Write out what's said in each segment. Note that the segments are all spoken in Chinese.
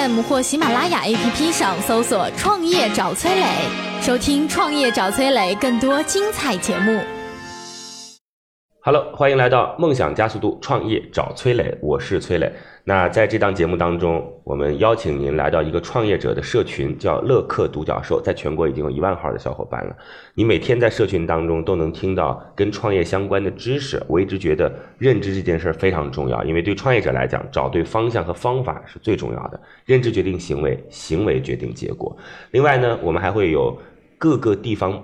M 或喜马拉雅 APP 上搜索“创业找崔磊”，收听“创业找崔磊”更多精彩节目。Hello，欢迎来到梦想加速度创业找崔磊，我是崔磊。那在这档节目当中，我们邀请您来到一个创业者的社群，叫乐客独角兽，在全国已经有一万号的小伙伴了。你每天在社群当中都能听到跟创业相关的知识。我一直觉得认知这件事儿非常重要，因为对创业者来讲，找对方向和方法是最重要的。认知决定行为，行为决定结果。另外呢，我们还会有各个地方。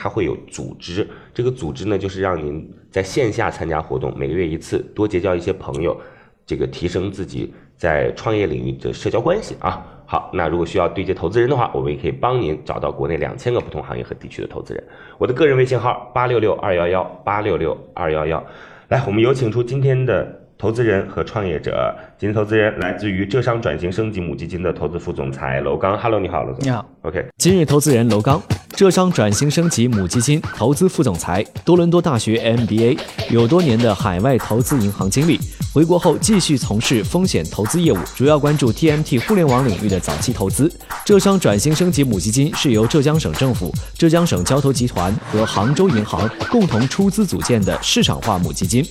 它会有组织，这个组织呢，就是让您在线下参加活动，每个月一次，多结交一些朋友，这个提升自己在创业领域的社交关系啊。好，那如果需要对接投资人的话，我们也可以帮您找到国内两千个不同行业和地区的投资人。我的个人微信号八六六二幺幺八六六二幺幺，来，我们有请出今天的投资人和创业者。今天投资人来自于浙商转型升级母基金的投资副总裁楼刚。Hello，你好，楼总。你好。OK，今日投资人楼刚，浙商转型升级母基金投资副总裁，多伦多大学 MBA，有多年的海外投资银行经历。回国后继续从事风险投资业务，主要关注 TMT 互联网领域的早期投资。浙商转型升级母基金是由浙江省政府、浙江省交投集团和杭州银行共同出资组建的市场化母基金，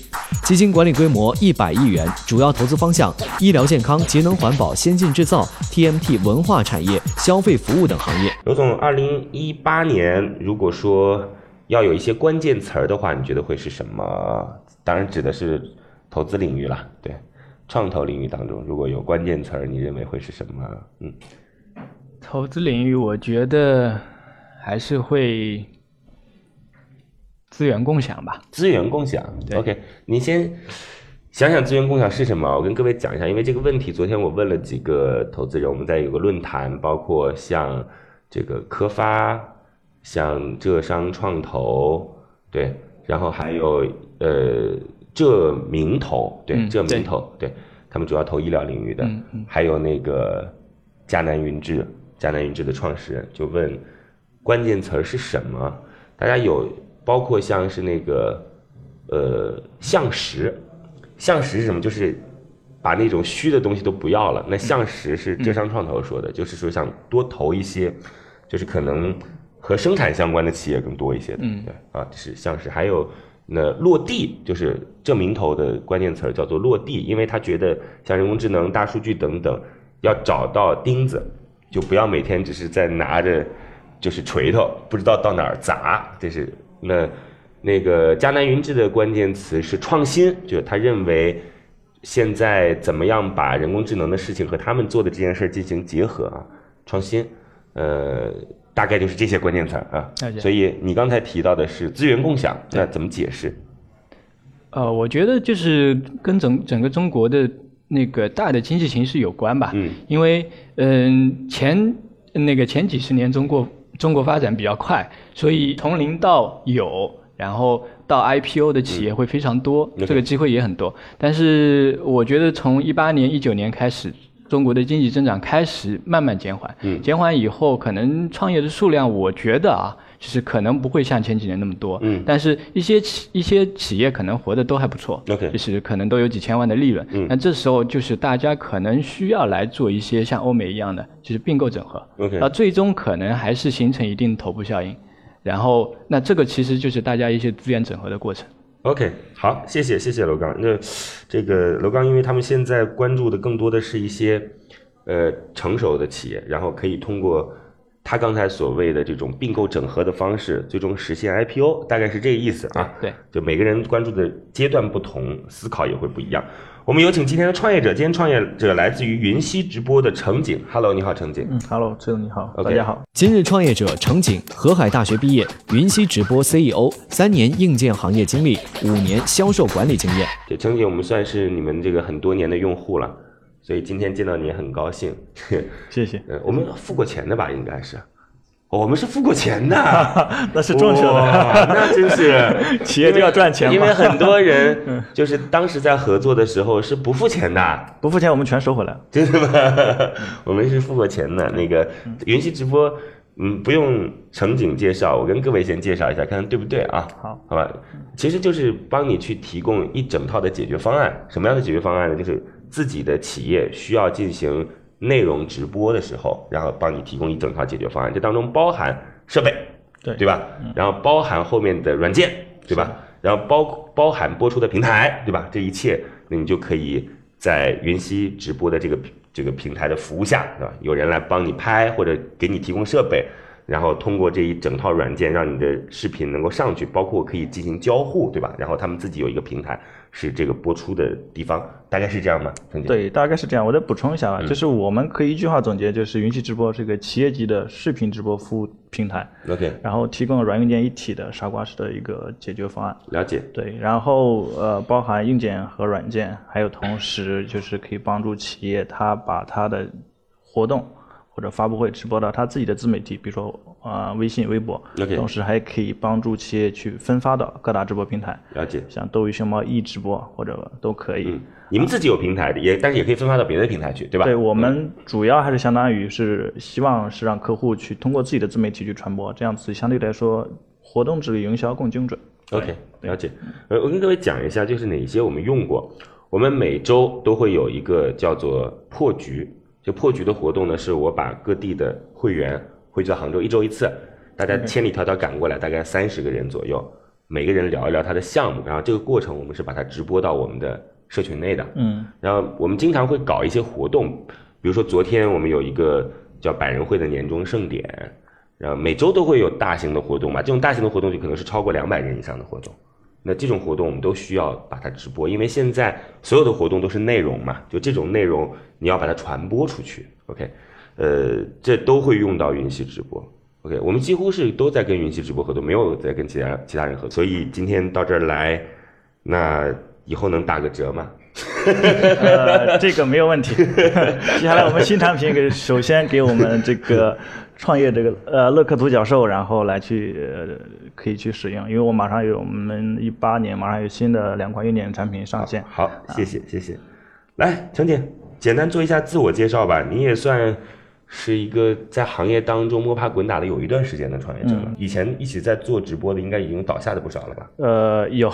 基金管理规模一百亿元，主要投资方向医疗健康、节能环保、先进制造、TMT 文化产业、消费服务等行业。刘总，二零一八年如果说要有一些关键词儿的话，你觉得会是什么？当然指的是投资领域了，对，创投领域当中如果有关键词儿，你认为会是什么？嗯，投资领域，我觉得还是会资源共享吧。资源共享对，OK，你先想想资源共享是什么？我跟各位讲一下，因为这个问题，昨天我问了几个投资人，我们在有个论坛，包括像这个科发，像浙商创投，对，然后还有呃浙明投，对，嗯浙明投，对他们主要投医疗领域的，嗯嗯还有那个迦南云智，迦南云智的创始人就问关键词儿是什么？大家有包括像是那个呃向实，向实是什么？就是把那种虚的东西都不要了。那向实是浙商创投说的，就是说想多投一些，就是可能和生产相关的企业更多一些的。嗯对啊，这是向实。还有那落地，就是这名头的关键词儿叫做落地，因为他觉得像人工智能、大数据等等，要找到钉子，就不要每天只是在拿着就是锤头，不知道到哪儿砸。这是那那个迦南云志的关键词是创新，就是他认为现在怎么样把人工智能的事情和他们做的这件事儿进行结合啊，创新，呃，大概就是这些关键词啊所以你刚才提到的是资源共享，那怎么解释？呃，我觉得就是跟整整个中国的那个大的经济形势有关吧。嗯，因为嗯、前那个前几十年中国中国发展比较快，所以从零到有，然后到 IPO 的企业会非常多，嗯这个机会也很多。但是我觉得从一八年、一九年开始。中国的经济增长开始慢慢减缓，嗯。减缓以后，可能创业的数量，我觉得啊，就是可能不会像前几年那么多，嗯。但是一些企一些企业可能活得都还不错 OK 就是可能都有几千万的利润。嗯。那这时候就是大家可能需要来做一些像欧美一样的，就是并购整合。OK 那最终可能还是形成一定头部效应，然后那这个其实就是大家一些资源整合的过程。OK，好，谢谢谢谢楼刚。那这个楼刚，因为他们现在关注的更多的是一些呃成熟的企业，然后可以通过他刚才所谓的这种并购整合的方式，最终实现 IPO，大概是这个意思啊。对，就每个人关注的阶段不同，思考也会不一样。我们有请今天的创业者，今天创业者来自于云溪直播的程景。Hello，你好，程景。嗯，Hello，志勇你好 OK 大家好。今日创业者程景，河海大学毕业，云溪直播 CEO，三年硬件行业经历，五年销售管理经验。对，程景，我们算是你们这个很多年的用户了，所以今天见到你也很高兴。谢谢。呃，我们付过钱的吧？应该是，我们是付过钱的，那是正确的。那真是 企业就要赚钱嘛因为很多人 就是当时在合作的时候是不付钱的，不付钱我们全收回来了。真的吗？我们是付过钱的。那个云溪直播，嗯，不用程景介绍，我跟各位先介绍一下，看看对不对啊？好，好吧，其实就是帮你去提供一整套的解决方案。什么样的解决方案呢？就是自己的企业需要进行内容直播的时候，然后帮你提供一整套解决方案。这当中包含设备，对对吧？然后包含后面的软件，对吧？然后包包含播出的平台，对吧？这一切，那你就可以在云溪直播的这个这个平台的服务下，对吧？有人来帮你拍或者给你提供设备，然后通过这一整套软件，让你的视频能够上去，包括可以进行交互，对吧？然后他们自己有一个平台是这个播出的地方，大概是这样吗？对，大概是这样。我再补充一下啊，嗯就是我们可以一句话总结，就是云溪直播是个企业级的视频直播服务平台，，OK，然后提供软硬件一体的傻瓜式的一个解决方案。了解，对，然后呃，包含硬件和软件，还有同时就是可以帮助企业它把它的活动或者发布会直播到他自己的自媒体，比如说啊、呃微信、微博同时还可以帮助企业去分发到各大直播平台，了解。像斗鱼、熊猫、易直播或者都可以。嗯，你们自己有平台的，也但是也可以分发到别的平台去，对吧？对我们主要还是相当于是希望是让客户去通过自己的自媒体去传播，这样子相对来说活动治理营销更精准。OK，了解。呃，我跟各位讲一下，就是哪些我们用过。我们每周都会有一个叫做破局，就破局的活动呢，是我把各地的会员汇聚到杭州，一周一次，大家千里迢迢赶过来，大概三十个人左右，每个人聊一聊他的项目，然后这个过程我们是把它直播到我们的社群内的。嗯，然后我们经常会搞一些活动，比如说昨天我们有一个叫百人会的年终盛典，然后每周都会有大型的活动嘛，这种大型的活动就可能是超过两百人以上的活动。那这种活动我们都需要把它直播，因为现在所有的活动都是内容嘛，就这种内容你要把它传播出去。OK，呃，这都会用到云溪直播。OK，我们几乎是都在跟云溪直播合作，没有在跟其他其他人合作。所以今天到这儿来，那以后能打个折吗？呃，这个没有问题。接下来我们新产品给首先给我们这个创业这个呃乐客独角兽，然后来去呃可以去使用，因为我马上有我们一八年马上有新的两款硬件产品上线。好，谢谢谢谢。来，程姐，简单做一下自我介绍吧。你也算是一个在行业当中摸爬滚打了有一段时间的创业者了。以前一起在做直播的，应该已经倒下的不少了吧？呃，有，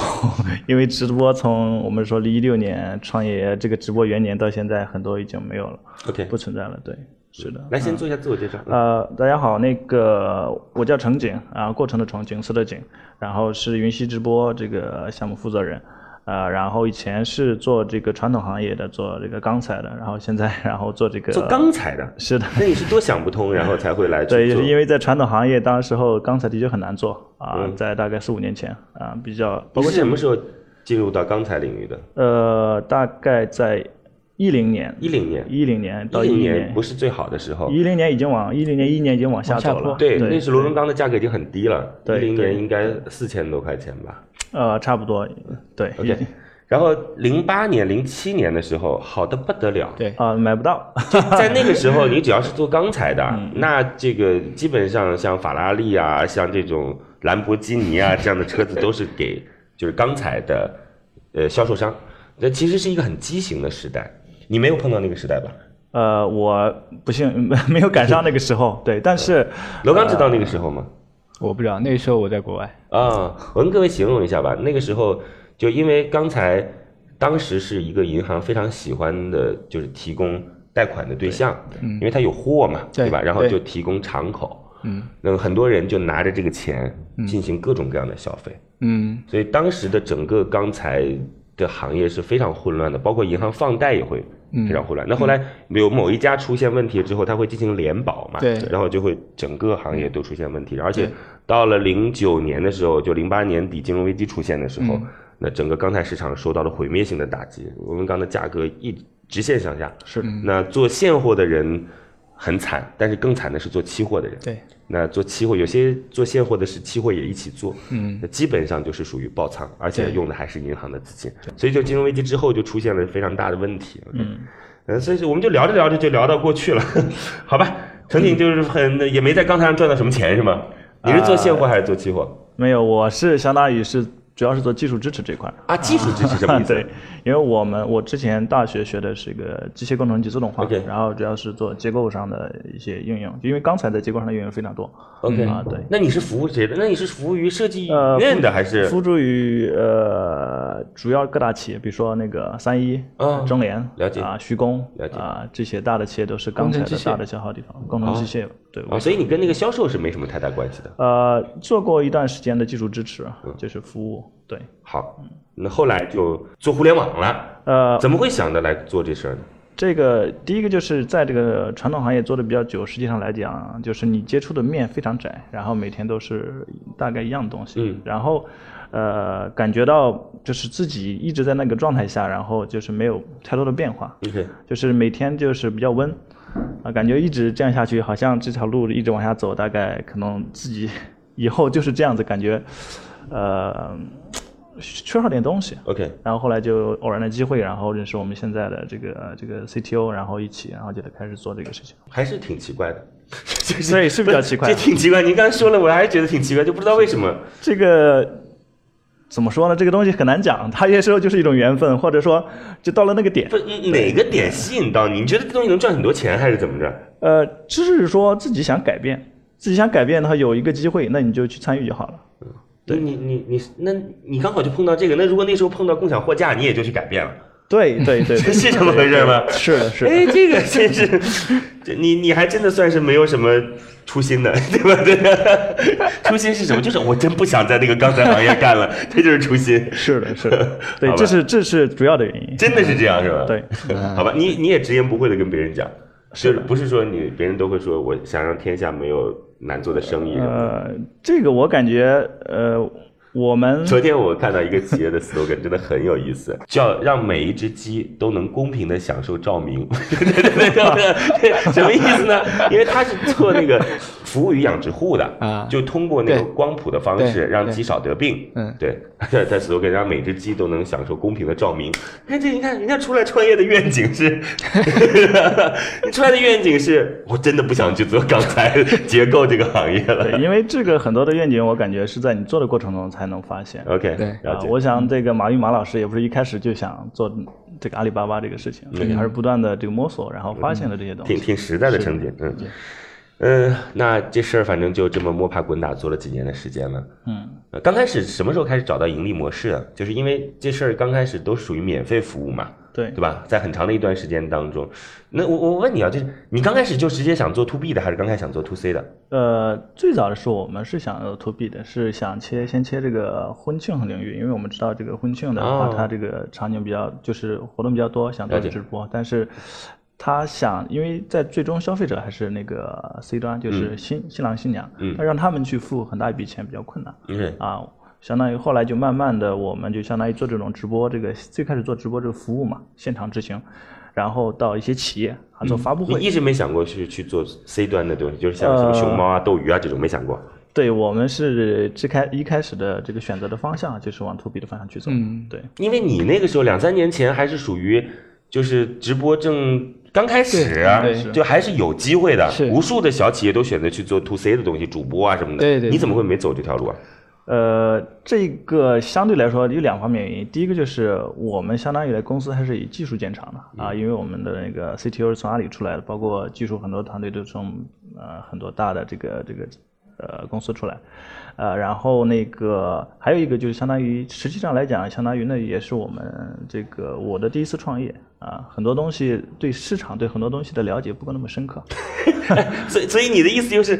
因为直播从我们说一六年创业这个直播元年到现在，很多已经没有了，OK，不存在了。对，是的。来先做一下自我介绍。呃，大家好，那个我叫程景啊，过程的程，景色的景，然后是云溪直播这个项目负责人，呃，然后以前是做这个传统行业的，做这个钢材的，然后现在然后做这个做钢材的，是的，那你是多想不通，然后才会来 去对，做就是因为在传统行业，当时候钢材的确很难做啊，嗯在大概四五年前啊，比较你是包括什么时候进入到钢材领域的？呃，大概在一零年，一零年，一零年到一零一年不是最好的时候。一零年已经往一零年一年已经往下走了，对，对那时螺纹钢的价格已经很低了，一对对零年应该四千多块钱吧。呃，差不多，对 OK，然后零八年、零七年的时候，好的不得了。对啊、买不到，在那个时候，你只要是做钢材的，嗯那这个基本上像法拉利啊，像这种兰博基尼啊这样的车子都是给就是钢材的呃销售商。那其实是一个很畸形的时代，你没有碰到那个时代吧？呃，我不幸 没有赶上那个时候，对，但是罗刚知道那个时候吗？我不知道，那时候我在国外。啊，我跟各位形容一下吧。那个时候，就因为刚才当时是一个银行非常喜欢的，就是提供贷款的对象，因为它有货嘛，对吧？然后就提供敞口，嗯那么很多人就拿着这个钱进行各种各样的消费，嗯所以当时的整个钢材的行业是非常混乱的，包括银行放贷也会嗯非常混乱。那后来有某一家出现问题之后，它会进行联保嘛，对然后就会整个行业都出现问题，而且对到了零九年的时候，就零八年底金融危机出现的时候，嗯那整个钢材市场受到了毁灭性的打击，螺纹钢的价格一直线上下。是的那做现货的人很惨，但是更惨的是做期货的人。对，那做期货，有些做现货的是期货也一起做，嗯那基本上就是属于爆仓，而且用的还是银行的资金，所以就金融危机之后就出现了非常大的问题。呃，所以我们就聊着聊着就聊到过去了，好吧？陈婷就是很也没在钢材上赚到什么钱是吗？你是做现货还是做期货？没有，我是相当于是主要是做技术支持这块儿。啊，技术支持什么意思？对，因为我们我之前大学学的是一个机械工程及自动化然后主要是做结构上的一些应用，因为钢材在结构上的应用非常多。OK 啊，对。那你是服务谁的？那你是服务于设计呃，院的还是？服务于呃主要各大企业，比如说那个三一、嗯中联、了解啊、徐工、了解啊这些大的企业都是钢材的大的消耗地方，工程机械对。啊，所以你跟那个销售是没什么太大关系的。呃，做过一段时间的技术支持，嗯就是服务，对。好，那后来就做互联网了，呃，怎么会想着来做这事儿呢？这个第一个就是在这个传统行业做的比较久，实际上来讲，就是你接触的面非常窄，然后每天都是大概一样的东西，嗯。然后呃感觉到就是自己一直在那个状态下，然后就是没有太多的变化，OK，就是每天就是比较温，啊，感觉一直这样下去，好像这条路一直往下走，大概可能自己 以后就是这样子，感觉呃缺少点东西。OK，然后后来就偶然的机会，然后认识我们现在的这个这个 CTO，然后一起，然后就开始做这个事情。还是挺奇怪的，就 是对是比较奇怪 这挺奇怪。您刚才说了，我还是觉得挺奇怪，就不知道为什么。这个怎么说呢？这个东西很难讲，它有些时候就是一种缘分，或者说就到了那个点哪个点吸引到你？你觉得这东西能赚很多钱，还是怎么着？呃，就是说自己想改变，自己想改变的话，有一个机会，那你就去参与就好了。对你你你，那你刚好就碰到这个。那如果那时候碰到共享货架，你也就去改变了，对对对，对 是这么回事吗？是的，是的。哎，这个 真是，这你你还真的算是没有什么初心的，对吧？对吧，初心是什么？就是我真不想在那个钢材行业干了，这就是初心。是的，是的，对，这是这是主要的原因。真的是这样是吧？对，好吧，你你也直言不讳的跟别人讲，就是不是说你别人都会说我想让天下没有难做的生意。呃，这个我感觉，呃，我们昨天我看到一个企业的 slogan，真的很有意思，叫让每一只鸡都能公平的享受照明。对对对对对，什么意思呢？因为他是做那个服务于养殖户的啊就通过那个光谱的方式让鸡少得病。嗯对，在在 slogan 让每只鸡都能享受公平的照明。看这，你看人家出来创业的愿景是，你出来的愿景是我真的不想去做钢材结构这个行业了。因为这个很多的愿景，我感觉是在你做的过程中才能发现。OK，对了解，。啊我想这个马云马老师也不是一开始就想做这个阿里巴巴这个事情，嗯还是不断的这个摸索，然后发现了这些东西。挺挺实在的成绩，嗯嗯，那这事儿反正就这么摸爬滚打做了几年的时间了。嗯，呃刚开始什么时候开始找到盈利模式啊？就是因为这事儿刚开始都属于免费服务嘛，对。对吧？在很长的一段时间当中，那我我问你啊，就是你刚开始就直接想做 to B 的，还是刚开始想做 to C 的？呃，最早的时候我们是想要 to B 的，是想切先切这个婚庆领域，因为我们知道这个婚庆的话，哦。它这个场景比较就是活动比较多，想做直播，但是他想，因为在最终消费者还是那个 C 端，就是新、新郎新娘，嗯。那让他们去付很大一笔钱比较困难。嗯，啊，相当于后来就慢慢的，我们就相当于做这种直播，这个最开始做直播这个服务嘛，现场执行，然后到一些企业啊做发布会。你一直没想过去去做 C 端的东西，就是像什么呃熊猫啊、斗鱼啊这种没想过。对我们是最开一开始的这个选择的方向就是往 to B 的方向去走。嗯对，因为你那个时候两三年前还是属于就是直播正刚开始啊，对对就还是有机会的，是无数的小企业都选择去做 to C 的东西，主播啊什么的。对对你怎么会没走这条路啊？呃，这个相对来说有两方面原因。第一个就是我们相当于来公司还是以技术见长的啊，因为我们的那个 CTO 是从阿里出来的，包括技术很多团队都从呃很多大的这个这个呃公司出来，呃，然后那个还有一个就是相当于实际上来讲，相当于那也是我们这个我的第一次创业啊，很多东西对市场对很多东西的了解不够那么深刻。所以，所以你的意思就是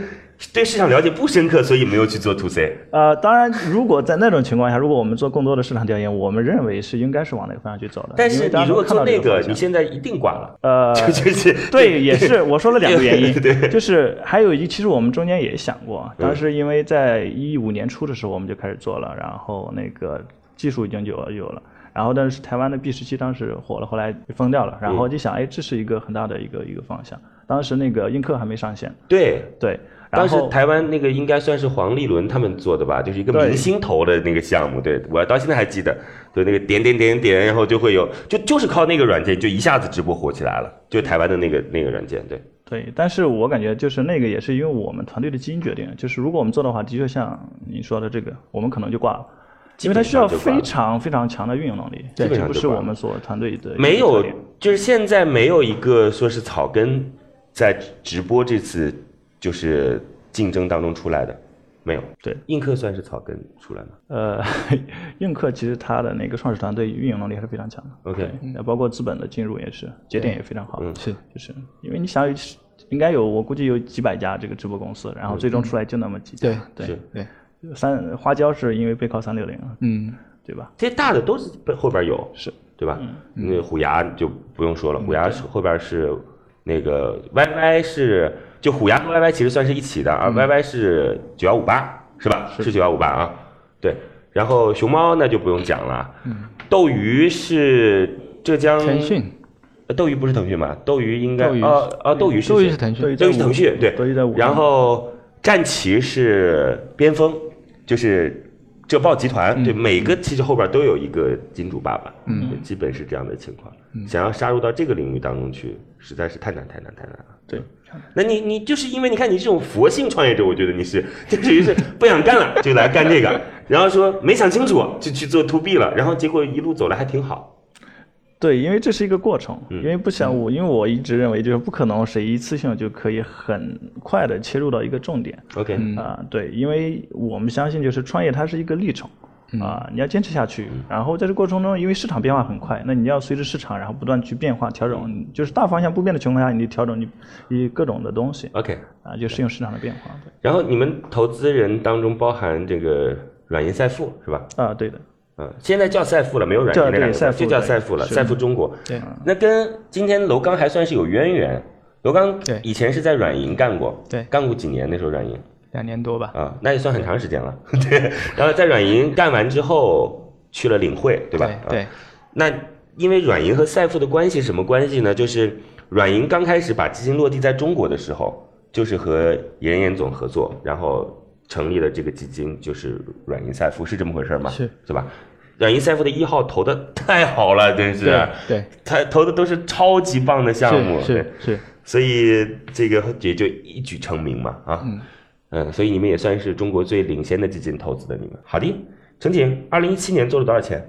对市场了解不深刻，所以没有去做 to C。呃，当然，如果在那种情况下，如果我们做更多的市场调研，我们认为是应该是往那个方向去走的。但是你如果看那个，个你现在一定挂了。呃，就就是对，也是我说了两个原因，对就是还有一，其实我们中间也想过，嗯当时因为在一五年初的时候我们就开始做了，然后那个技术已经有了有了。然后，但是台湾的 B 十七当时火了，后来被封掉了。然嗯后就想，哎，这是一个很大的一个一个方向。当时那个映客还没上线，对，对，当时台湾那个应该算是黄立伦他们做的吧，就是一个明星投的那个项目，对我到现在还记得，就那个点点点点，然后就会有，就就是靠那个软件就一下子直播火起来了，就台湾的那个那个软件，对，对，但是我感觉就是那个也是因为我们团队的基因决定，就是如果我们做的话，的确像你说的这个，我们可能就挂了，因为它需要非常非常强的运营能力，这不是我们所团队的没有，就是现在没有一个说是草根在直播这次就是竞争当中出来的，没有。对，映客算是草根出来吗？呃，映客其实它的那个创始团队运营能力还是非常强的。OK 那，包括资本的进入也是，节点也非常好。嗯是就是因为你想，应该有我估计有几百家这个直播公司，然后最终出来就那么几家。对是对对，三花椒是因为背靠三六零，嗯，对吧？这些大的都是背后边有，是对吧？嗯那个虎牙就不用说了，虎牙后边是那个 YY 是就虎牙和 YY 其实算是一起的啊，YY 嗯是九幺五八是吧？是九幺五八啊，对。然后熊猫那就不用讲了，嗯斗鱼是浙江腾讯，呃斗鱼不是腾讯吗？斗鱼应该斗鱼哦哦，斗鱼是斗鱼是腾讯，斗鱼是腾讯对，斗鱼在然后战旗是边锋，就是浙报集团，对，每个其实后边都有一个金主爸爸，嗯，基本是这样的情况。想要杀入到这个领域当中去，实在是太难太难太难了。对，那你你就是因为你看你这种佛性创业者，我觉得你是就属于是不想干了就来干这个，然后说没想清楚就去做 to B 了，然后结果一路走来还挺好。对，因为这是一个过程，嗯。因为不想我，因为我一直认为就是不可能谁一次性就可以很快的切入到一个重点 OK，啊、对，因为我们相信就是创业它是一个历程啊、你要坚持下去，然后在这过程中，因为市场变化很快，那你要随着市场然后不断去变化调整，就是大方向不变的情况下，你调整你你各种的东西 OK，啊，就适应市场的变化，对。然后你们投资人当中包含这个软银赛富是吧？啊，对的，嗯，现在叫赛富了，没有软银叫那两个字就叫赛富对赛富了，赛富中国。对，那跟今天楼刚还算是有渊源。楼刚对。以前是在软银干过，对。干过几年那时候软银两年多吧，啊，那也算很长时间了。对，然后在软银干完之后去了领汇，对吧？啊对，那因为软银和赛富的关系什么关系呢？就是软银刚开始把基金落地在中国的时候，就是和严严总合作，然后成立了这个基金，就是软银赛富，是这么回事吗？是是吧？软银赛富的一号投的 太好了，真是，对对，他投的都是超级棒的项目，是是是，所以这个也就一举成名嘛，啊，嗯所以你们也算是中国最领先的基金投资的你们。好的，陈景，二零一七年做了多少钱？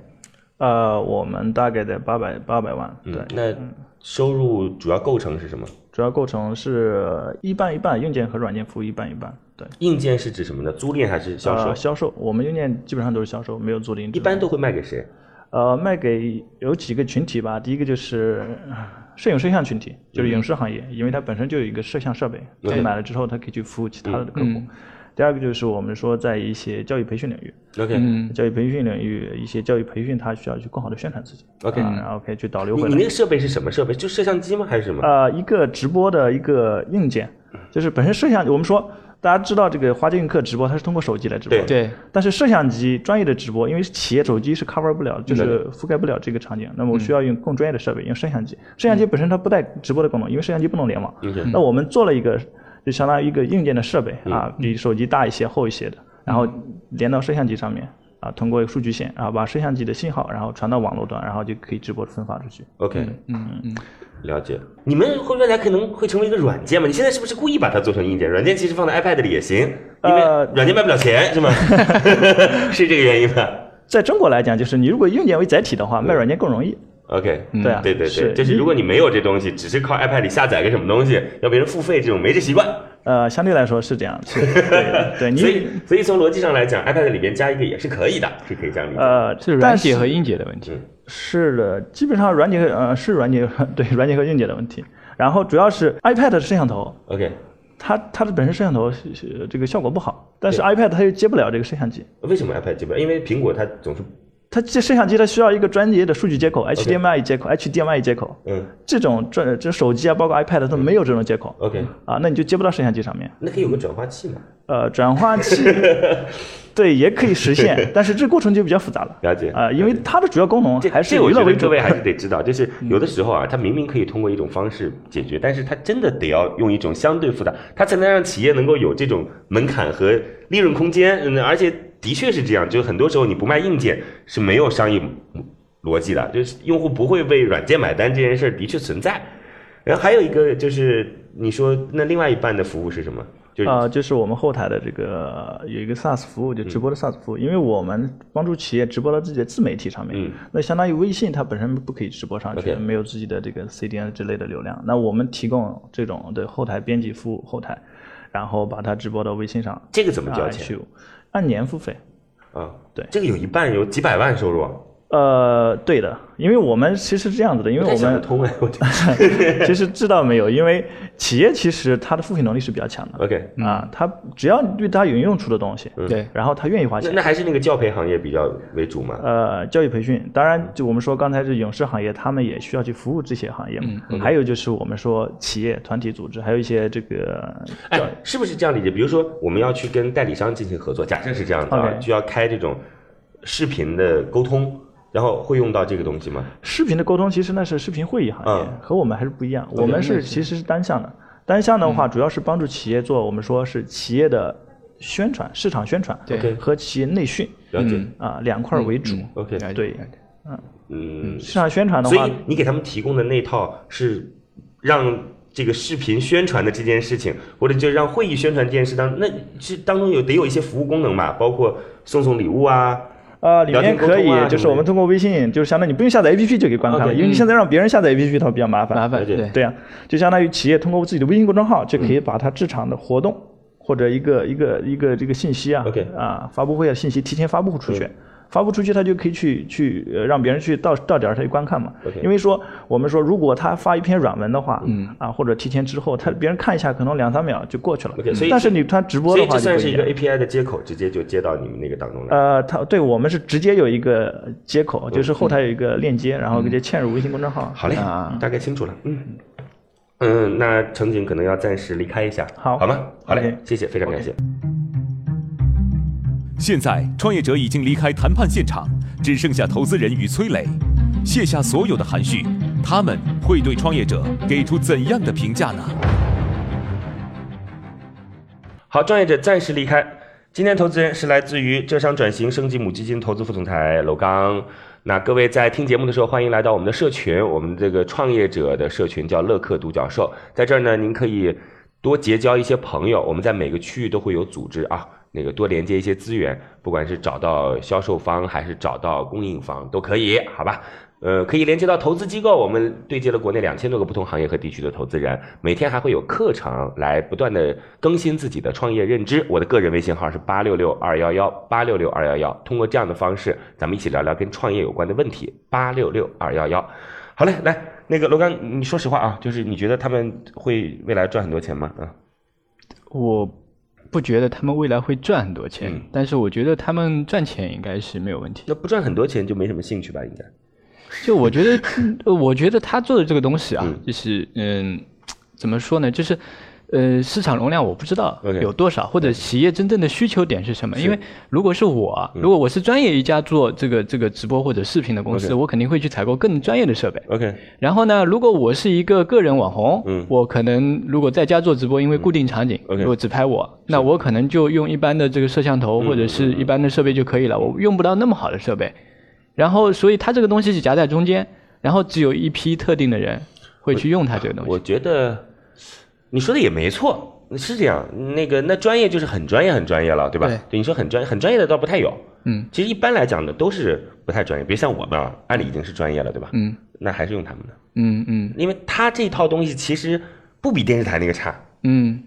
呃，我们大概在八百八百万，对。嗯，那收入主要构成是什么？主要构成是一半一半，硬件和软件服务一半一半。对，硬件是指什么呢？租赁还是销售？呃销售，我们硬件基本上都是销售，没有租赁。一般都会卖给谁？呃卖给有几个群体吧。第一个就是呃摄影摄像群体，就是影视行业，因为它本身就有一个摄像设备，嗯他买了之后，它可以去服务其他的客户。嗯第二个就是我们说在一些教育培训领域，OK，、嗯，教育培训领域一些教育培训，它需要去更好的宣传自己 OK 啊然后可以去导流回来你你那。个设备是什么设备？就摄像机吗？还是什么？呃，一个直播的一个硬件，就是本身摄像，我们说大家知道这个华街映客直播，它是通过手机来直播的。对，但是摄像机专业的直播，因为企业手机是 cover 不了，就是覆盖不了这个场景，那么我需要用更专业的设备，用摄像机。摄像机本身它不带直播的功能，因为摄像机不能联网。嗯那我们做了一个，就相当于一个硬件的设备啊，比手机大一些、厚一些的，然后连到摄像机上面。啊，通过数据线，然后把摄像机的信号，然后传到网络端，然后就可以直播分发出去。OK，嗯嗯，了解。你们会未来可能会成为一个软件吗？你现在是不是故意把它做成硬件？软件其实放在 iPad 里也行，因为呃软件卖不了钱，是吗？是这个原因吧在中国来讲，就是你如果以硬件为载体的话，卖软件更容易。？OK，对啊，对对对，就是如果你没有这东西，只是靠 iPad 里下载个什么东西，要别人付费，这种没这习惯。呃，相对来说是这样，是对 对，所以，所以从逻辑上来讲，iPad 里边加一个也是可以的，是可以这样理解。呃是软解和硬解的问题。是的，基本上软解呃是软解 对软解和硬解的问题。然后主要是 iPad 的摄像头，OK，它它的本身摄像头是是这个效果不好，但是 iPad 它又接不了这个摄像机。为什么 iPad 接不了？因为苹果它总是它这摄像机它需要一个专业的数据接口，HDMI 接口、HDMI 接口，嗯这种这这手机啊，包括 iPad 它没有这种接口。，OK，啊，那你就接不到摄像机上面。那可以有个转化器嘛？呃，转化器，对，也可以实现，但是这过程就比较复杂了。了解啊、因为它的主要功能还是这我娱乐为主。各位还是得知道，就是有的时候啊，它明明可以通过一种方式解决，但是它真的得要用一种相对复杂，它才能让企业能够有这种门槛和利润空间。嗯，而且的确是这样，就是很多时候你不卖硬件是没有商业逻辑的，就是用户不会为软件买单这件事儿的确存在。然后还有一个就是你说那另外一半的服务是什么？就是啊、就是我们后台的这个有一个 SaaS 服务，就直播的 SaaS 服务，因为我们帮助企业直播到自己的自媒体上面，嗯。那相当于微信它本身不可以直播上去没有自己的这个 CDN 之类的流量，那我们提供这种的后台编辑服务后台，然后把它直播到微信上，这个怎么交啊钱？去按年付费。啊，对这个有一半有几百万收入啊，呃，对的，因为我们其实是这样子的，因为我们通哎，我觉得 其实知道没有，因为企业其实它的付费能力是比较强的 OK，啊，它只要你对它有用处的东西，对，然后它愿意花钱。那那还是那个教培行业比较为主嘛？呃，教育培训，当然就我们说刚才是影视行业，他们也需要去服务这些行业嘛。还有就是我们说企业、团体、组织，还有一些这个哎，是不是这样理解？比如说，我们要去跟代理商进行合作，假设是这样的就要开这种视频的沟通，然后会用到这个东西吗？视频的沟通，其实那是视频会议行业，嗯和我们还是不一样。我们是其实是单向的，单向的话主要是帮助企业做我们说是企业的宣传、市场宣传，对和企业内训了解。啊两块为主。OK，了解对嗯嗯，市场宣传的话所以，你给他们提供的那套是让这个视频宣传的这件事情，或者就让会议宣传这件事当，那是当中有得有一些服务功能嘛，包括送送礼物啊。啊，里面可以就是我们通过微信，就是相当于你不用下载 APP 就可以观看了，因为你现在让别人下载 APP 它比较麻烦。麻烦对。对啊、就相当于企业通过自己的微信公众号就可以把它这场的活动、或者一个一个一个这个信息啊 OK 啊发布会的信息提前发布出去。发布出去，他就可以去去呃让别人去到到点儿他去观看嘛。因为说我们说，如果他发一篇软文的话，嗯啊或者提前之后，他别人看一下，可能两三秒就过去了。OK，所以但是你他直播的话这算是一个。API 的接口，直接就接到你们那个当中来。呃，它对我们是直接有一个接口，就是后台有一个链接，然后直接嵌入微信公众号。好嘞啊，大概清楚了。嗯嗯，那程景可能要暂时离开一下，好好吗？好嘞谢谢，非常感谢。现在，创业者已经离开谈判现场，只剩下投资人与崔磊，卸下所有的含蓄，他们会对创业者给出怎样的评价呢？好，创业者暂时离开。今天投资人是来自于浙商转型升级母基金投资副总裁娄刚。那各位在听节目的时候，欢迎来到我们的社群，我们这个创业者的社群叫乐客独角兽，在这儿呢，您可以多结交一些朋友。我们在每个区域都会有组织啊，那个多连接一些资源，不管是找到销售方还是找到供应方都可以，好吧？呃，可以连接到投资机构，我们对接了国内两千多个不同行业和地区的投资人，每天还会有课程来不断的更新自己的创业认知。我的个人微信号是八六六二幺幺八六六二幺幺，通过这样的方式，咱们一起聊聊跟创业有关的问题。八六六二幺幺，好嘞，来，那个罗刚，你说实话啊，就是你觉得他们会未来赚很多钱吗？啊，我不觉得他们未来会赚很多钱，嗯但是我觉得他们赚钱应该是没有问题。那不赚很多钱就没什么兴趣吧？应该。就我觉得，呃我觉得他做的这个东西啊，嗯就是嗯，怎么说呢？就是呃，市场容量我不知道有多少，或者企业真正的需求点是什么。因为如果是我如果我是专业一家做这个这个直播或者视频的公司我肯定会去采购更专业的设备。OK，然后呢，如果我是一个个人网红，嗯。我可能如果在家做直播，因为固定场景如果只拍我，那我可能就用一般的这个摄像头嗯或者是一般的设备就可以了，我用不到那么好的设备。然后，所以它这个东西是夹在中间，然后只有一批特定的人会去用它这个东西。我西。觉得你说的也没错，是这样。那个那专业就是很专业很专业了，对吧？对你说很专业很专业的倒不太有。嗯，其实一般来讲呢，都是不太专业。别像我们啊，按理已经是专业了，对吧？嗯那还是用他们的，嗯嗯因为他这套东西其实不比电视台那个差，嗯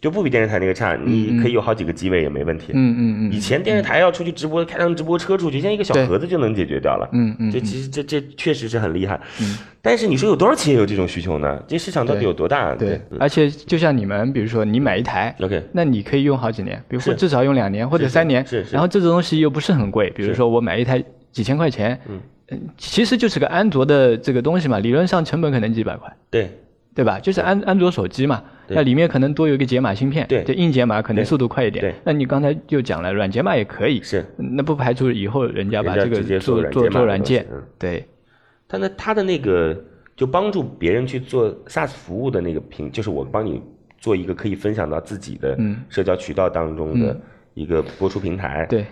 就不比电视台那个差。你可以有好几个机位也没问题。嗯嗯嗯以前电视台要出去直播，开辆直播车出去，现在一个小盒子就能解决掉了。嗯嗯这其实这这确实是很厉害。嗯但是你说有多少企业有这种需求呢？这市场到底有多大？对嗯，而且就像你们，比如说你买一台，OK 那你可以用好几年，比如说至少用两年或者三年，是是然后这种东西又不是很贵，比如说我买一台几千块钱，嗯，其实就是个安卓的这个东西嘛，理论上成本可能几百块，对对吧？就是安安卓手机嘛，对那里面可能多有一个解码芯片，对。这硬解码可能速度快一点。对。那你刚才就讲了，软解码也可以，是。那不排除以后人家把这个做做做软件。嗯，对。但那他的那个就帮助别人去做 SaaS 服务的那个平，就是我帮你做一个可以分享到自己的嗯。社交渠道当中的一个播出平台。，对，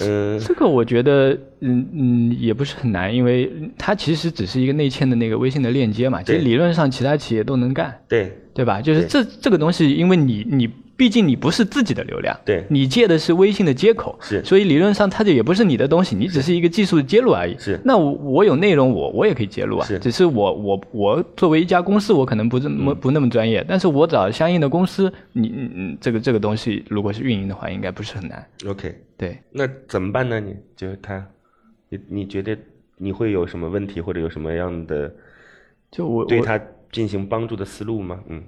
嗯，这个我觉得，嗯嗯，也不是很难，因为它其实只是一个内嵌的那个微信的链接嘛，其实理论上其他企业都能干，对对吧？就是这这个东西，因为你你毕竟你不是自己的流量，对你借的是微信的接口，是所以理论上它这也不是你的东西，你只是一个技术的接入而已。是那我我有内容，我我也可以接入啊，是只是我我我作为一家公司，我可能不这么、嗯不那么专业，但是我找相应的公司，你你你这个这个东西如果是运营的话，应该不是很难。，OK，对，那怎么办呢？你就是他，你你觉得你会有什么问题或者有什么样的就我我对他进行帮助的思路吗？嗯。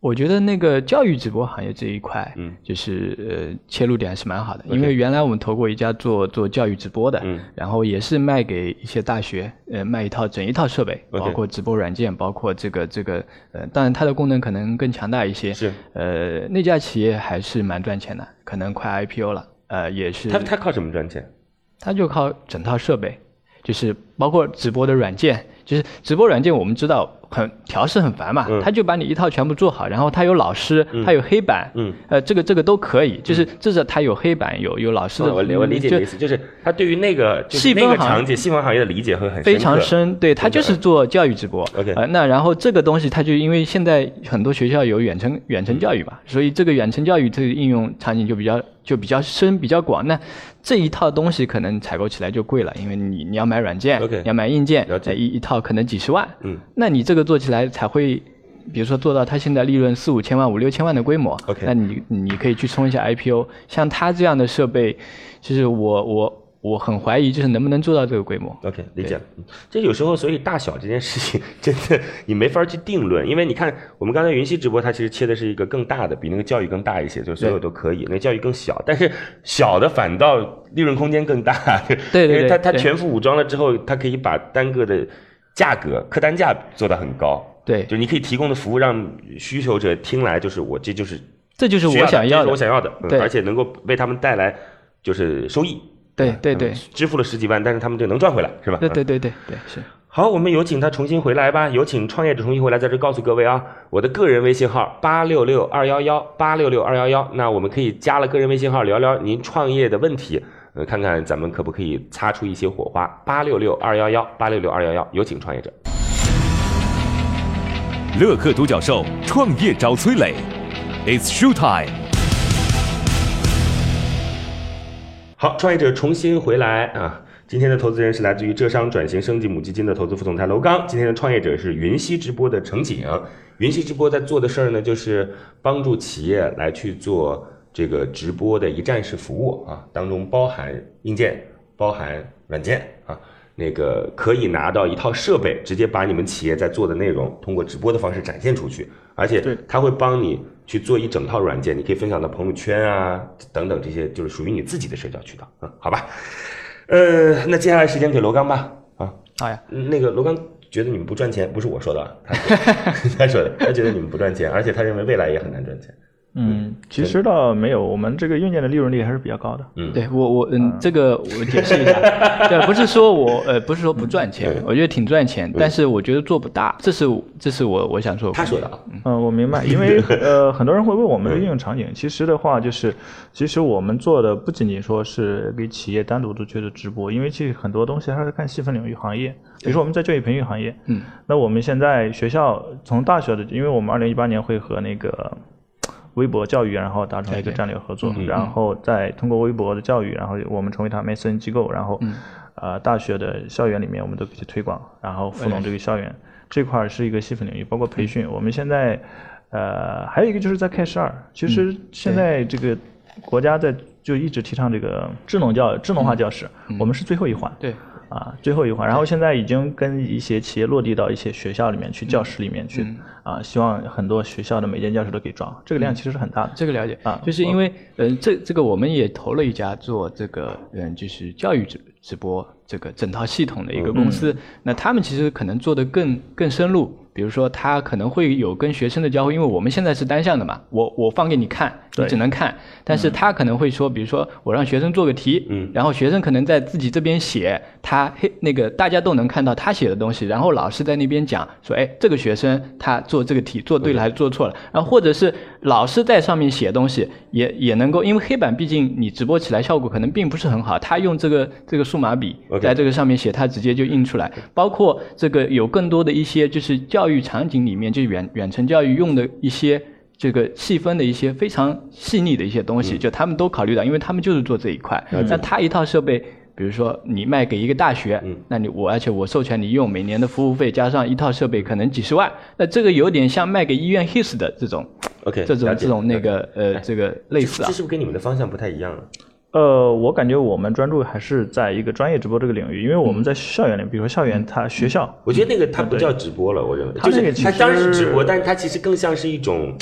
我觉得那个教育直播行业这一块，嗯。就是呃切入点还是蛮好的，因为原来我们投过一家做做教育直播的，嗯。然后也是卖给一些大学，呃，卖一套整一套设备，包括直播软件，包括这个这个，呃，当然它的功能可能更强大一些，是，呃，那家企业还是蛮赚钱的，可能快 IPO 了，呃，也是，他他靠什么赚钱？它就靠整套设备，就是包括直播的软件，就是直播软件我们知道很调试很烦嘛，嗯。他就把你一套全部做好，然后他有老师，他有黑板，嗯，呃，这个这个都可以，就是至少他有黑板，有有老师的，哦我理我理解你就的意思，就是他对于那个细分行那个场景细分行业的理解会很非常深对他就是做教育直播。OK 呃，那然后这个东西，他就因为现在很多学校有远程远程教育嘛，所以这个远程教育这个应用场景就比较就比较深比较广。那这一套东西可能采购起来就贵了，因为你你要买软件要买硬件一一套可能几十万。嗯，那你这个做起来才会。比如说做到它现在利润四五千万、五六千万的规模 OK 那你你可以去冲一下 IPO。像它这样的设备，其实我我我很怀疑，就是能不能做到这个规模。OK，理解了。嗯这有时候，所以大小这件事情真的你没法去定论，因为你看我们刚才云溪直播，它其实切的是一个更大的，比那个教育更大一些，就所有都可以。那个教育更小，但是小的反倒利润空间更大。对对对因为它它全副武装了之后，它可以把单个的价格客单价做得很高。对就你可以提供的服务让需求者听来就是我这就是这就是我想要的。我想要的，嗯对而且能够为他们带来就是收益。嗯对对对支付了十几万，但是他们就能赚回来，是吧？对对对对对，是。好，我们有请他重新回来吧。有请创业者重新回来，在这告诉各位啊，我的个人微信号八六六二幺幺八六六二幺幺。那我们可以加了个人微信号聊聊您创业的问题，呃，看看咱们可不可以擦出一些火花。八六六二幺幺八六六二幺幺，有请创业者。乐客独角兽创业找崔磊，It's show time。好，创业者重新回来啊！今天的投资人是来自于浙商转型升级母基金的投资副总裁楼刚。今天的创业者是云溪直播的程景。云溪直播在做的事儿呢，就是帮助企业来去做这个直播的一站式服务啊，当中包含硬件，包含软件啊。那个可以拿到一套设备，直接把你们企业在做的内容通过直播的方式展现出去，而且对它会帮你去做一整套软件，你可以分享到朋友圈啊等等这些，就是属于你自己的社交渠道，嗯，好吧。呃，那接下来时间给罗刚吧，啊，好呀，嗯那个罗刚觉得你们不赚钱，不是我说的他说的，他觉得你们不赚钱，而且他认为未来也很难赚钱，嗯，其实倒没有，我们这个硬件的利润率还是比较高的。嗯，对我我嗯，这个我解释一下，对，不是说我呃不是说不赚钱，我觉得挺赚钱，但是我觉得做不大，这是这是我我想说他说的啊，嗯，我明白，因为 呃，很多人会问我们的应用场景，其实的话就是，其实我们做的不仅仅说是给企业单独做去的直播，因为其实很多东西还是看细分领域行业，比如说我们在教育培训行业，嗯，那我们现在学校从大学的，因为我们二零一八年会和那个微博教育，然后达成一个战略合作，嗯然后再通过微博的教育，然后我们成为他们 MSN 机构，然后、嗯呃大学的校园里面我们都可以去推广，然后赋能这个校园这块是一个细分领域，包括培训，我们现在呃还有一个就是在 K 十二，其实现在这个国家在就一直提倡这个智能教智能化教室，我们是最后一环。对，啊，最后一环。然后现在已经跟一些企业落地到一些学校里面去，教室里面去啊，希望很多学校的每间教室都可以装，这个量其实是很大的。这个了解。啊就是因为嗯，这这个我们也投了一家做这个嗯，就是教育直直播这个整套系统的一个公司，那他们其实可能做的更更深入。比如说，他可能会有跟学生的交互，因为我们现在是单向的嘛，我我放给你看，你只能看，但是他可能会说，比如说我让学生做个题，嗯。然后学生可能在自己这边写，他黑那个大家都能看到他写的东西，然后老师在那边讲说，哎，这个学生他做这个题做对了还是做错了，然后或者是老师在上面写东西，也也能够，因为黑板毕竟你直播起来效果可能并不是很好，他用这个这个数码笔在这个上面写，它直接就印出来，包括这个有更多的一些就是教育场景里面，就远远程教育用的一些。这个细分的一些非常细腻的一些东西，就他们都考虑到，因为他们就是做这一块。那他一套设备，比如说你卖给一个大学，那你我而且我授权你用，每年的服务费加上一套设备可能几十万，那这个有点像卖给医院 HIS 的这种 OK，这种这种那个呃这个类似啊这。是不是跟你们的方向不太一样啊？呃，我感觉我们专注还是在一个专业直播这个领域，因为我们在校园里，比如说校园，它学校，我觉得那个它不叫直播了，我认为，它就是它当然是直播，但是它其实更像是一种。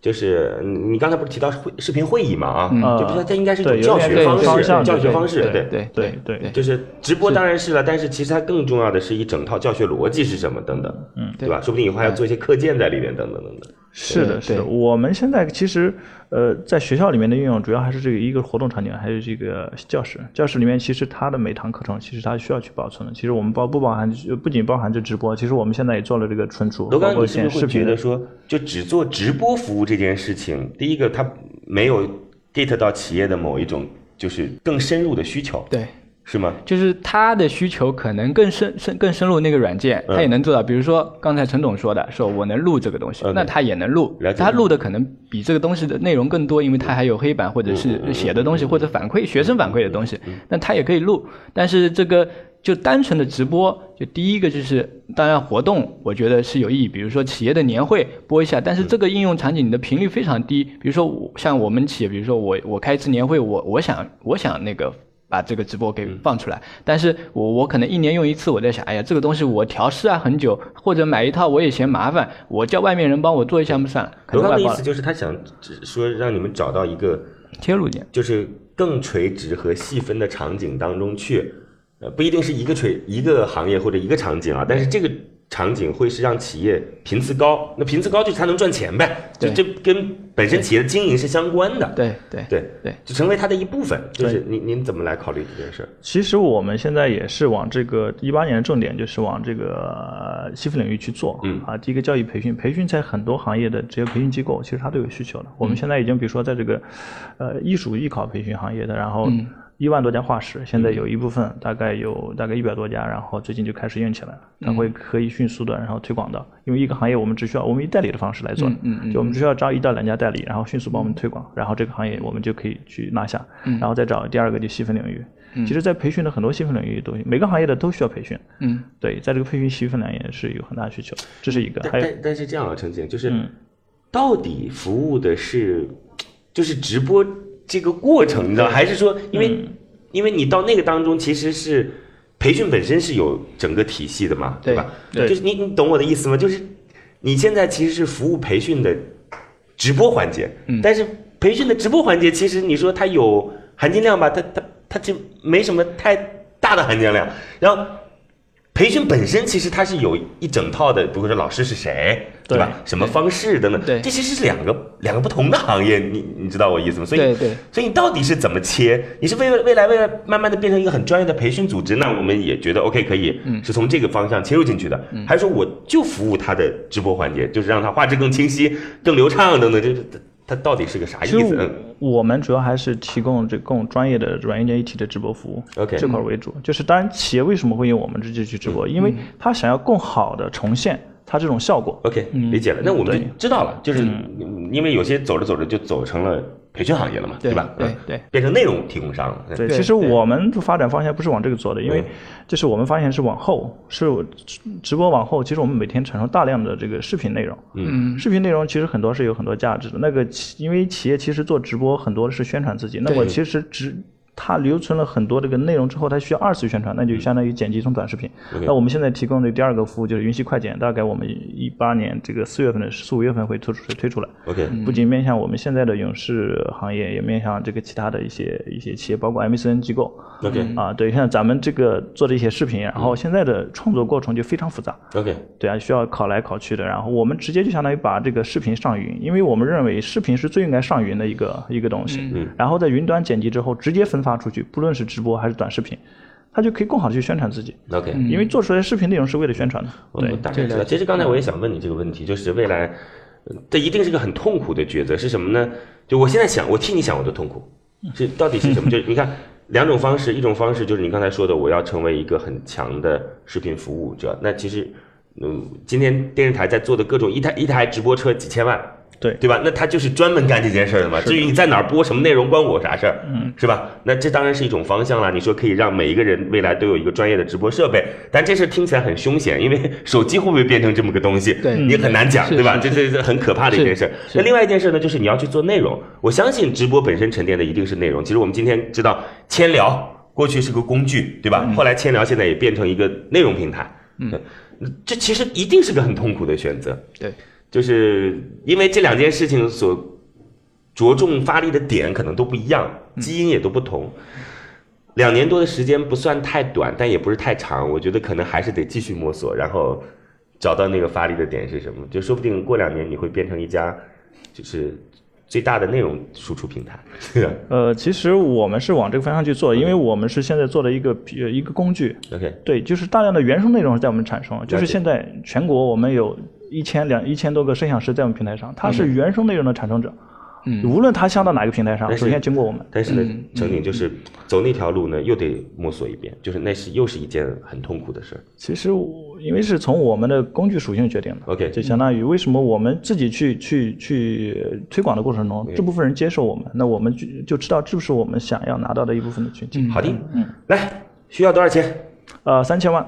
就是你你刚才不是提到会视频会议嘛啊，嗯就比如说它应该是一种教学方式，教学方式，对对对对对对就是直播当然是了，但是其实它更重要的是一整套教学逻辑是什么等等，嗯对吧？说不定以后还要做一些课件在里面等等等等。是的，是的。我们现在其实，呃，在学校里面的应用主要还是这个一个活动场景，还有这个教室。教室里面其实它的每堂课程其实它需要去保存的。其实我们包不包含，呃不仅包含这直播，其实我们现在也做了这个存储，罗刚，包括你是不是会现视频。觉得说，就只做直播服务这件事情，第一个它没有 get 到企业的某一种就是更深入的需求，对，是吗？就是他的需求可能更深深更深入那个软件，嗯他也能做到。比如说刚才陈总说的，说我能录这个东西那他也能录他录的可能比这个东西的内容更多，因为他还有黑板或者嗯是写的东西或者反馈学生反馈的东西，那他也可以录。但是这个就单纯的直播，就第一个就是当然活动，我觉得是有意义，比如说企业的年会播一下，但是这个应用场景你的频率非常低，比如说像我们企业，比如说我我开一次年会，我我想我想那个。把这个直播给放出来，但是我我可能一年用一次，我在想，哎呀，这个东西我调试啊很久，或者买一套我也嫌麻烦，我叫外面人帮我做一下不算了，可罗刚的意思就是他想说让你们找到一个切入点。就是更垂直和细分的场景当中去，呃，不一定是一个垂一个行业或者一个场景啊，但是这个场景会是让企业频次高，那频次高就是它能赚钱呗，就这跟本身企业的经营是相关的，对对对对，就成为它的一部分。就是您您怎么来考虑这件事？其实我们现在也是往这个一八年的重点就是往这个呃细分领域去做。嗯啊，第一个教育培训，培训在很多行业的职业培训机构其实它都有需求的。我们现在已经比如说在这个呃艺术艺考培训行业的，然后一万多家画室，现在有一部分大概有大概一百多家，然后最近就开始用起来了，它会可以迅速的然后推广到，因为一个行业我们只需要我们以代理的方式来做，就我们只需要招一到两家代理，然后迅速帮我们推广，然后这个行业我们就可以去拿下，然后再找第二个就细分领域。其实，在培训的很多细分领域都每个行业的都需要培训，嗯，对，在这个培训细分领域也是有很大的需求，这是一个。但还有但但是这样啊，陈姐，就是嗯。到底服务的是就是直播这个过程，你知道，还是说因为嗯因为你到那个当中其实是培训本身是有整个体系的嘛，对吧？对就是你你懂我的意思吗？就是你现在其实是服务培训的直播环节，嗯但是培训的直播环节其实你说它有含金量吧，它它它就没什么太大的含金量，然后。培训本身其实它是有一整套的，比如说老师是谁，对吧？什么方式等等，对这其实是两个两个不同的行业，你你知道我意思吗？所以对对所以你到底是怎么切？你是为了未来为了慢慢的变成一个很专业的培训组织，那我们也觉得 OK 可以，嗯是从这个方向切入进去的，还是说我就服务他的直播环节，就是让他画质更清晰、更流畅等等，就是它它到底是个啥意思？嗯我们主要还是提供这更专业的软硬件一体的直播服务 OK 这块为主。就是当然，企业为什么会用我们这就去直播？因为他想要更好的重现它这种效果。OK，理解了。那我们就知道了，就是因为有些走着走着就走成了培训行业了嘛，对吧？对嗯对变成内容提供商了。嗯对，其实我们的发展方向不是往这个做的，因为就是我们发现是往后，是直播往后，其实我们每天产生大量的这个视频内容，嗯视频内容其实很多是有很多价值的。那个企因为企业其实做直播很多是宣传自己，那我其实直它留存了很多这个内容之后，它需要二次宣传，那就相当于剪辑成短视频。那我们现在提供的第二个服务就是云溪快剪，大概我们一八年这个四月份的四五月份会推出推出来。OK，不仅面向我们现在的影视行业，也面向这个其他的一些一些企业，包括 MCN 机构。OK 啊，对，像咱们这个做的一些视频，然后现在的创作过程就非常复杂。OK，对啊，需要考来考去的。然后我们直接就相当于把这个视频上云，因为我们认为视频是最应该上云的一个一个东西。嗯然后在云端剪辑之后，直接分发出去，不论是直播还是短视频，他就可以更好的去宣传自己。OK，因为做出来的视频内容是为了宣传的。我对我大概知道。其实刚才我也想问你这个问题，就是未来，呃这一定是个很痛苦的抉择，是什么呢？就我现在想，我替你想，我的痛苦，是到底是什么？就是你看两种方式，一种方式就是你刚才说的，我要成为一个很强的视频服务者。那其实，嗯，今天电视台在做的各种一台一台直播车几千万。对对吧？那他就是专门干这件事儿的嘛。至于你在哪儿播什么内容，关我啥事儿？嗯，是吧？那这当然是一种方向了。你说可以让每一个人未来都有一个专业的直播设备，但这事儿听起来很凶险，因为 手机会不会变成这么个东西？对你很难讲，对吧？这这这很可怕的一件事儿。那另外一件事呢，就是你要去做内容。我相信直播本身沉淀的一定是内容。其实我们今天知道千聊过去是个工具，对吧？后来千聊现在也变成一个内容平台。嗯，这其实一定是个很痛苦的选择。对，就是因为这两件事情所着重发力的点可能都不一样，基因也都不同。两年多的时间不算太短，但也不是太长，我觉得可能还是得继续摸索，然后找到那个发力的点是什么。就说不定过两年你会变成一家就是最大的内容输出平台。呃，其实我们是往这个方向去做，因为我们是现在做的一个呃一个工具，OK，对，就是大量的原生内容在我们产生，就是现在全国我们有一千两一千多个摄像师在我们平台上，他是原生内容的产生者。嗯无论他下到哪个平台上，首先经过我们。但是呢，程鼎就是走那条路呢，又得摸索一遍，就是那是又是一件很痛苦的事儿。其实我因为是从我们的工具属性决定的 OK 就相当于为什么我们自己去去去推广的过程中，这部分人接受我们，那我们就就知道是不是我们想要拿到的一部分的群体。好的，嗯来，需要多少钱？呃，三千万，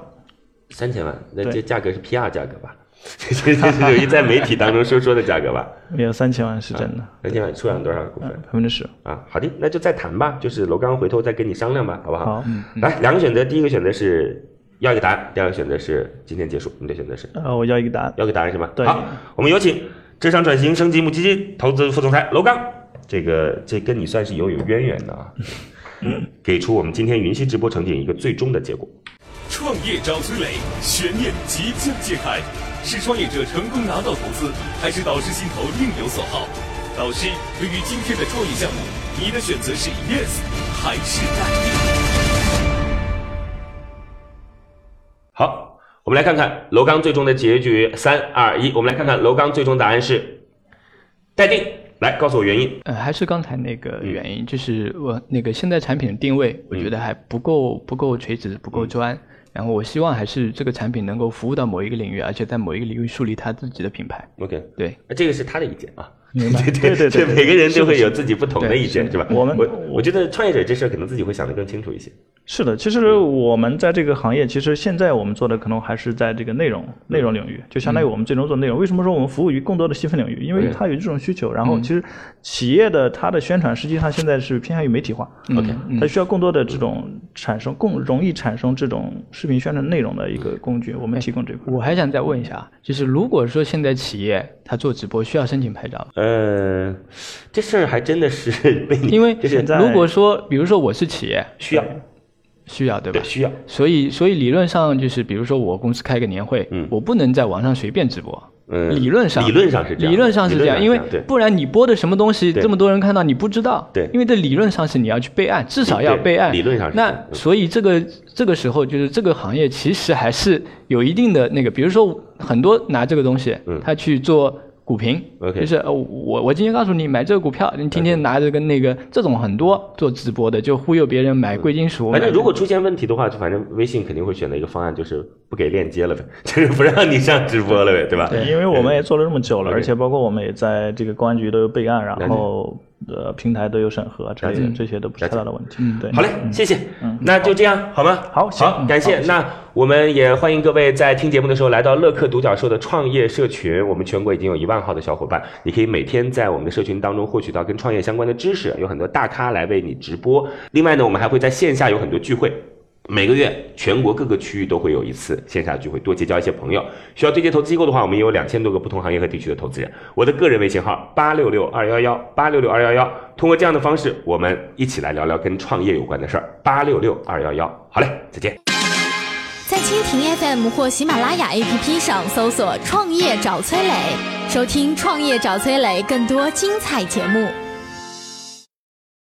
三千万，那这价格是 PR 价格吧？这这这是有一在媒体当中说说的价格吧？没有三千万是真的，三千万出让多少股份？百分之十。啊，好的，那就再谈吧，就是楼刚回头再跟你商量吧，好不好？好，来，两个选择，第一个选择是要一个答案，第二个选择是今天结束，你的选择是呃，我要一个答案。要个答案是吗？对好，我们有请浙商转型升级母基金投资副总裁楼刚，这个这跟你算是有有渊源的啊，给出我们今天云溪直播场景一个最终的结果。创业找崔磊，悬念即将揭开，是创业者成功拿到投资，还是导师心头另有所好？导师，对于今天的创业项目，你的选择是 yes 还是 no？好，我们来看看楼刚最终的结局，三二一，我们来看看楼刚最终答案是待定，来告诉我原因。呃，还是刚才那个嗯原因，就是我那个现在产品的定位，我觉得还不够不够垂直，不嗯够专。然后我希望还是这个产品能够服务到某一个领域，而且在某一个领域树立他自己的品牌。OK，对，那这个是他的意见啊。明白对对对对每个人都会有自己不同的意见，对是吧？我们我我觉得创业者这事儿可能自己会想得更清楚一些。是的，其实我们在这个行业，其实现在我们做的可能还是在这个内容内容领域，就相当于我们最终做内容。为什么说我们服务于更多的细分领域？因为它有这种需求。然后其实企业的它的宣传，实际上现在是偏向于媒体化。OK，它需要更多的这种产生更容易产生这种视频宣传内容的一个工具，我们提供这块。我还想再问一下，啊就是如果说现在企业它做直播需要申请牌照吗？呃，这事儿还真的是 被你，因为如果说，比如说我是企业，需要，需要对吧对，？需要。所以，所以理论上就是，比如说我公司开个年会，嗯我不能在网上随便直播。嗯理论上，理论上是这样理论上是这样，因为不然你播的什么东西，这么多人看到你不知道。对因为这理论上是你要去备案，至少要备案。理论上是那所以这个这个时候，就是这个行业其实还是有一定的那个，比如说很多拿这个东西，嗯他去做。股评 OK 就是呃我我今天告诉你买这个股票，你天天拿着跟那个这种很多做直播的，就忽悠别人买贵金属。反正如果出现问题的话，就反正微信肯定会选择一个方案，就是不给链接了呗，就是不让你上直播了呗，对吧？对因为我们也做了这么久了，而且包括我们也在这个公安局都有备案，然后的平台都有审核之类的，这些都不是太大的问题。嗯，对。好嘞，谢谢。嗯那就这样好吗？好行感谢。那我们也欢迎各位在听节目的时候来到乐客独角兽的创业社群，我们全国已经有一万号的小伙伴，你可以每天在我们的社群当中获取到跟创业相关的知识，有很多大咖来为你直播。另外呢，我们还会在线下有很多聚会。每个月全国各个区域都会有一次线下聚会，多结交一些朋友。需要对接投资机构的话，我们也有两千多个不同行业和地区的投资人。我的个人微信号八六六二幺幺八六六二幺幺，通过这样的方式，我们一起来聊聊跟创业有关的事儿。八六六二幺幺，好嘞，再见。在蜻蜓 FM 或喜马拉雅 APP 上搜索“创业找崔磊”，收听“创业找崔磊”更多精彩节目。